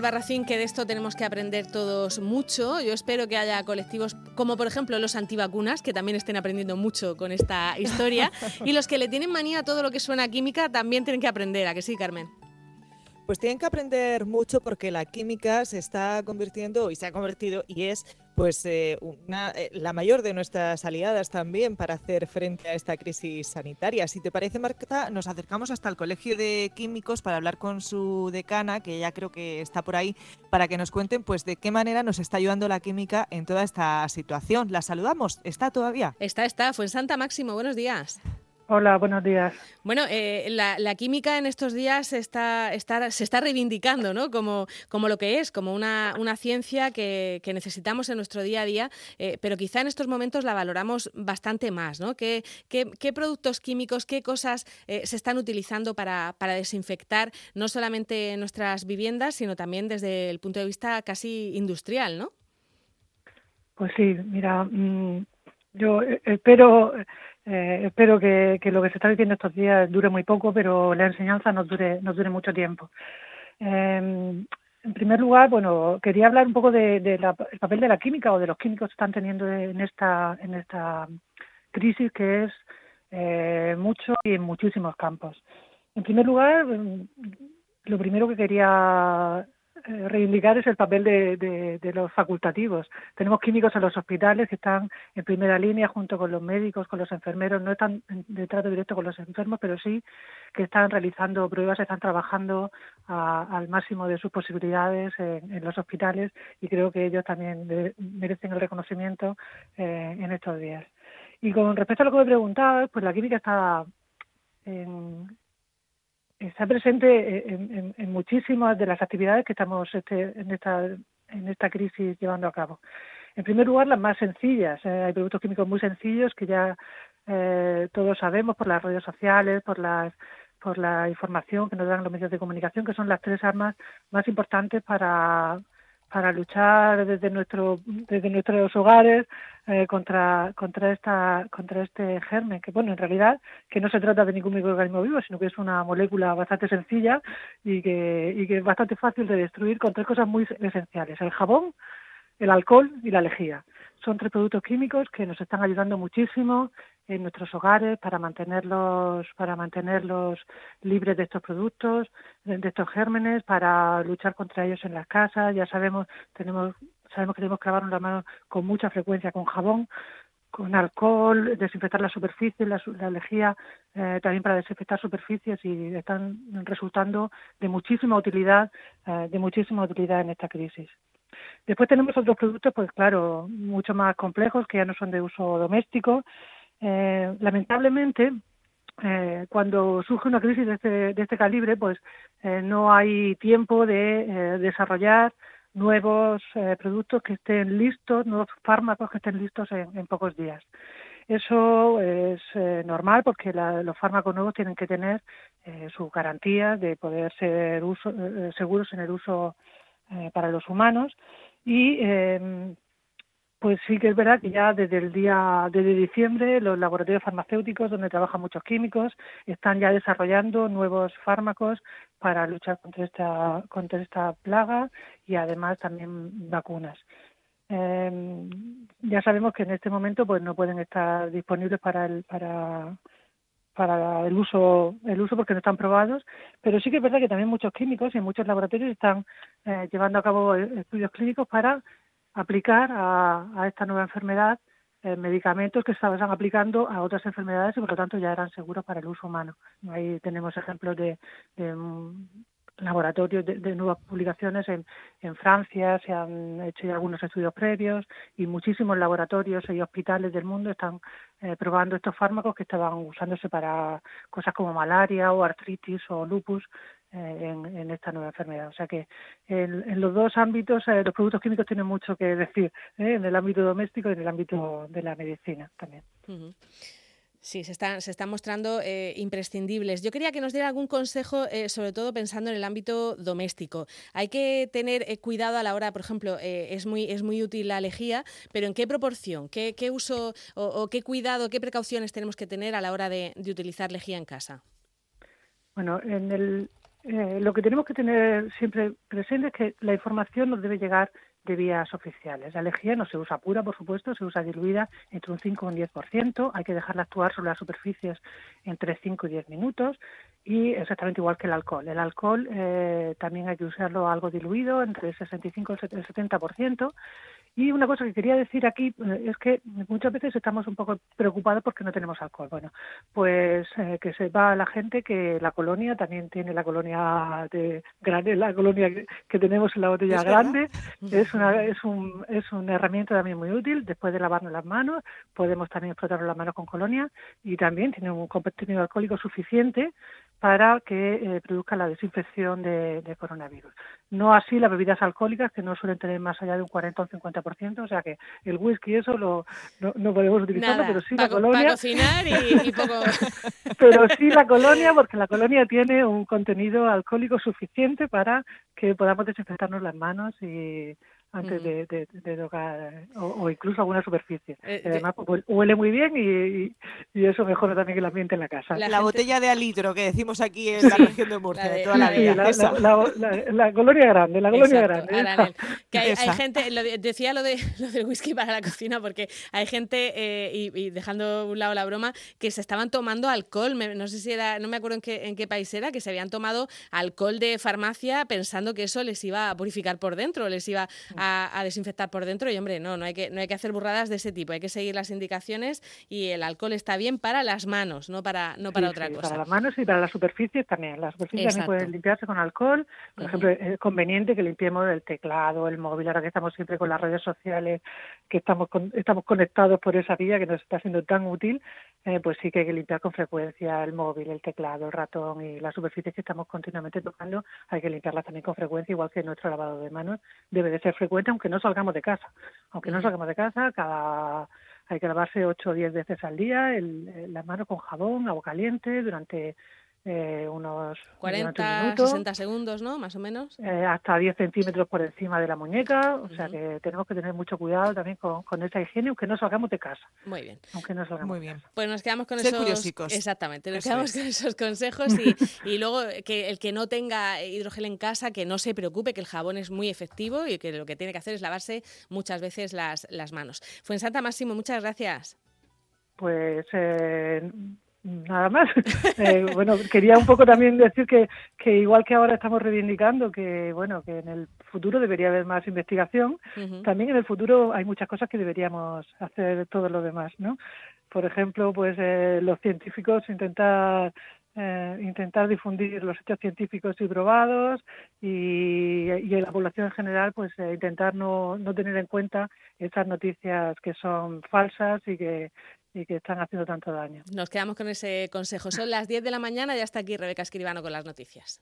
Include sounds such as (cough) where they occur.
Albarracín que de esto tenemos que aprender todos mucho. Yo espero que haya colectivos como por ejemplo los antivacunas, que también estén aprendiendo mucho con esta historia. (laughs) y los que le tienen manía a todo lo que suena a química también tienen que aprender, ¿a que sí, Carmen? Pues tienen que aprender mucho porque la química se está convirtiendo y se ha convertido y es pues eh, eh, la mayor de nuestras aliadas también para hacer frente a esta crisis sanitaria. Si te parece, Marta, nos acercamos hasta el Colegio de Químicos para hablar con su decana, que ya creo que está por ahí, para que nos cuenten pues de qué manera nos está ayudando la química en toda esta situación. La saludamos. ¿Está todavía? Está, está. Fue en Santa Máximo. Buenos días. Hola, buenos días. Bueno, eh, la, química en estos días está, está, se está reivindicando ¿no? como, como lo que es, como una, una ciencia que, necesitamos en nuestro día a día, eh, pero quizá en estos momentos la valoramos bastante más. ¿no? ¿Qué, qué, productos químicos, qué cosas eh, se están utilizando para, para, desinfectar no solamente nuestras viviendas, sino también desde el punto de vista casi industrial? ¿no? Pues sí, mira, mm, yo espero eh, espero que, lo que se está diciendo estos días dure muy poco, pero la enseñanza nos dure, nos dure mucho tiempo. Em, en primer lugar, bueno, quería hablar un poco del de, papel de la química o de los químicos que están teniendo en esta, en esta crisis que es eh, mucho y en muchísimos campos. En primer lugar, lo primero que quería reivindicar es el papel de, de, los facultativos. Tenemos químicos en los hospitales que están en primera línea junto con los médicos, con los enfermeros, no están de trato directo con los enfermos, pero sí que están realizando pruebas, están trabajando al máximo de sus posibilidades en, los hospitales y creo que ellos también merecen el reconocimiento eh, en estos días. Y con respecto a lo que me preguntabas, pues la química está en, está presente en, en, muchísimas de las actividades que estamos este, en, esta, en esta crisis llevando a cabo. En primer lugar, las más sencillas. Eh, hay productos químicos muy sencillos que ya eh, todos sabemos por las redes sociales, por las por la información que nos dan los medios de comunicación, que son las tres armas más importantes para, para luchar desde nuestro desde nuestros hogares eh, contra contra esta contra este germen que bueno en realidad que no se trata de ningún microorganismo vivo sino que es una molécula bastante sencilla y que y que es bastante fácil de destruir con tres cosas muy esenciales el jabón el alcohol y la lejía. Son tres productos químicos que nos están ayudando muchísimo en nuestros hogares para mantenerlos para mantenerlos libres de estos productos de estos gérmenes para luchar contra ellos en las casas ya sabemos tenemos sabemos que tenemos que lavarnos las manos con mucha frecuencia con jabón con alcohol, desinfectar las superficies, la, la lejía eh, también para desinfectar superficies y están resultando de muchísima utilidad, eh, de muchísima utilidad en esta crisis. Después tenemos otros productos, pues claro, mucho más complejos que ya no son de uso doméstico, eh, lamentablemente, eh, cuando surge una crisis de este, de este calibre, pues eh, no hay tiempo de eh, desarrollar nuevos eh, productos que estén listos, nuevos fármacos que estén listos en, en pocos días. Eso es normal porque la, los fármacos nuevos tienen que tener sus garantías de poder ser uso, seguros en el uso para los humanos y pues sí que es verdad que ya desde el día desde diciembre los laboratorios farmacéuticos donde trabajan muchos químicos están ya desarrollando nuevos fármacos para luchar contra esta contra esta plaga y además también vacunas. Eh, ya sabemos que en este momento pues no pueden estar disponibles para el para para el uso el uso porque no están probados, pero sí que es verdad que también muchos químicos y muchos laboratorios están eh, llevando a cabo estudios clínicos para aplicar a, esta nueva enfermedad eh, medicamentos que estaban aplicando a otras enfermedades y por lo tanto ya eran seguros para el uso humano. Ahí tenemos ejemplos de, mm, laboratorios de, nuevas publicaciones en, en Francia, se han hecho ya algunos estudios previos y muchísimos laboratorios y hospitales del mundo están eh, probando estos fármacos que estaban usándose para cosas como malaria o artritis o lupus eh, en, esta nueva enfermedad. O sea que en, los dos ámbitos eh, los productos químicos tienen mucho que decir, ¿eh? en el ámbito doméstico y en el ámbito de la medicina también. Sí, se están, se están mostrando imprescindibles. Yo quería que nos diera algún consejo, sobre todo pensando en el ámbito doméstico. Hay que tener cuidado a la hora, por ejemplo, es, muy, es muy útil la lejía, pero ¿en qué proporción? ¿Qué, qué uso o, qué cuidado, qué precauciones tenemos que tener a la hora de, de utilizar lejía en casa? Bueno, en el, eh, lo que tenemos que tener siempre presente es que la información nos debe llegar de vías oficiales. La lejía no se usa pura, por supuesto, se usa diluida entre un 5 y un 10%. Hay que dejarla actuar sobre las superficies entre 5 y 10 minutos y exactamente igual que el alcohol. El alcohol eh, también hay que usarlo algo diluido, entre el 65 y el 70%. Y una cosa que quería decir aquí eh, es que muchas veces estamos un poco preocupados porque no tenemos alcohol. Bueno, pues eh, que sepa la gente que la colonia también tiene la colonia de grande, la colonia que, tenemos en la botella grande. Es una, es, un, es una herramienta también muy útil. Después de lavarnos las manos, podemos también explotar las manos con colonia y también tiene un contenido alcohólico suficiente para que eh, produzca la desinfección de, coronavirus. No así las bebidas alcohólicas, que no suelen tener más allá de un 40 o un 50%, o sea que el whisky eso lo, no, podemos utilizarlo, pero sí la colonia. Para cocinar y, (laughs) poco... pero sí (laughs) la colonia, porque la colonia tiene un contenido alcohólico suficiente para que podamos desinfectarnos las manos y antes de, de, tocar o, incluso alguna superficie. Eh, Además, pues, huele muy bien y, y, eso mejora también el ambiente en la casa. La, botella de alitro que decimos aquí en la región de Murcia, de, toda la vida. La, colonia grande, la colonia grande. que hay, gente, decía lo, de, (laughs) lo del whisky para la cocina porque hay gente, eh, y, dejando un lado la broma, que se estaban tomando alcohol, no sé si era, no me acuerdo en qué, en qué país era, que se habían tomado alcohol de farmacia pensando que eso les iba a purificar por dentro, les iba a, desinfectar por dentro y hombre, no, no hay, que, no hay que hacer burradas de ese tipo, hay que seguir las indicaciones y el alcohol está bien para las manos, no para, no para otra cosa. Para las manos y para las superficies también. Las superficies también pueden limpiarse con alcohol. Por ejemplo, es conveniente que limpiemos el teclado, el móvil, ahora que estamos siempre con las redes sociales, que estamos, estamos conectados por esa vía que nos está siendo tan útil, eh, pues sí que hay que limpiar con frecuencia el móvil, el teclado, el ratón y las superficies que estamos continuamente tocando, hay que limpiarlas también con frecuencia, igual que nuestro lavado de manos debe de ser frecuente aunque no salgamos de casa. Aunque no salgamos de casa, cada hay que lavarse 8 o 10 veces al día el, las manos con jabón, agua caliente durante eh, unos 40, 60 segundos, ¿no? Más o menos. Eh, hasta 10 centímetros por encima de la muñeca, o sea que tenemos que tener mucho cuidado también con, con, esa higiene, aunque no salgamos de casa. Muy bien. Aunque no salgamos Muy bien. Pues nos quedamos con esos... Exactamente, nos quedamos con esos consejos y, (laughs) y, luego que el que no tenga hidrogel en casa, que no se preocupe, que el jabón es muy efectivo y que lo que tiene que hacer es lavarse muchas veces las, las manos. Santa Máximo, muchas gracias. Pues... Eh, nada más. (laughs) Eh, bueno, quería un poco también decir que, que igual que ahora estamos reivindicando que bueno que en el futuro debería haber más investigación, también en el futuro hay muchas cosas que deberíamos hacer todo lo demás, ¿no? Por ejemplo, pues eh, los científicos intentar eh, intentar difundir los hechos científicos y probados y, y en la población en general pues intentar no, no tener en cuenta estas noticias que son falsas y que y que están haciendo tanto daño. Nos quedamos con ese consejo. Son las 10 de la mañana y hasta aquí Rebeca Escribano con las noticias.